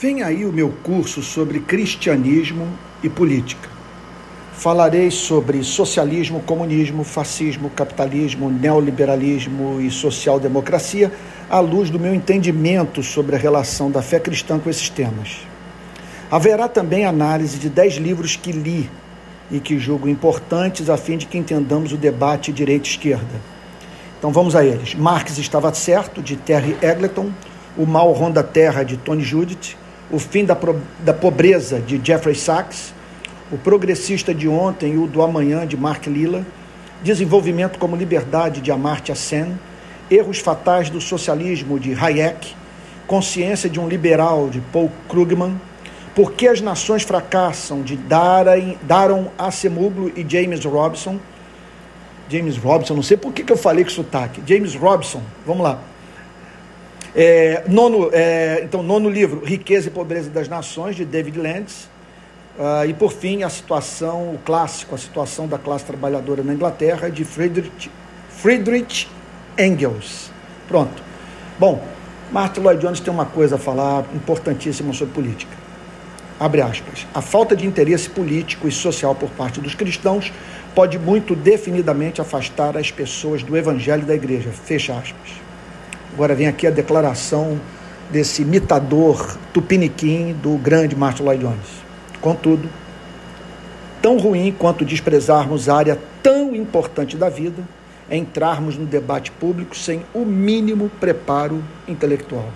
Vem aí o meu curso sobre cristianismo e política. Falarei sobre socialismo, comunismo, fascismo, capitalismo, neoliberalismo e social-democracia à luz do meu entendimento sobre a relação da fé cristã com esses temas. Haverá também análise de dez livros que li e que julgo importantes a fim de que entendamos o debate direita-esquerda. Então vamos a eles. Marx estava certo, de Terry Eggleton, O Mal Ronda Terra, de Tony Judith, o Fim da, da Pobreza, de Jeffrey Sachs, O Progressista de Ontem e o do Amanhã, de Mark Lilla, Desenvolvimento como Liberdade, de Amartya Sen, Erros Fatais do Socialismo, de Hayek, Consciência de um Liberal, de Paul Krugman, Por que as Nações Fracassam, de Daron Acemoglu e James Robson, James Robson, não sei por que, que eu falei com sotaque, James Robson, vamos lá, é, nono, é, então, nono livro, Riqueza e Pobreza das Nações, de David Landes. Uh, e, por fim, a situação, o clássico, a situação da classe trabalhadora na Inglaterra, de Friedrich, Friedrich Engels. Pronto. Bom, Martin Lloyd Jones tem uma coisa a falar importantíssima sobre política. Abre aspas. A falta de interesse político e social por parte dos cristãos pode muito definidamente afastar as pessoas do evangelho da igreja. Fecha aspas. Agora vem aqui a declaração desse imitador tupiniquim do grande Martin Lloyd Jones. Contudo, tão ruim quanto desprezarmos a área tão importante da vida é entrarmos no debate público sem o mínimo preparo intelectual.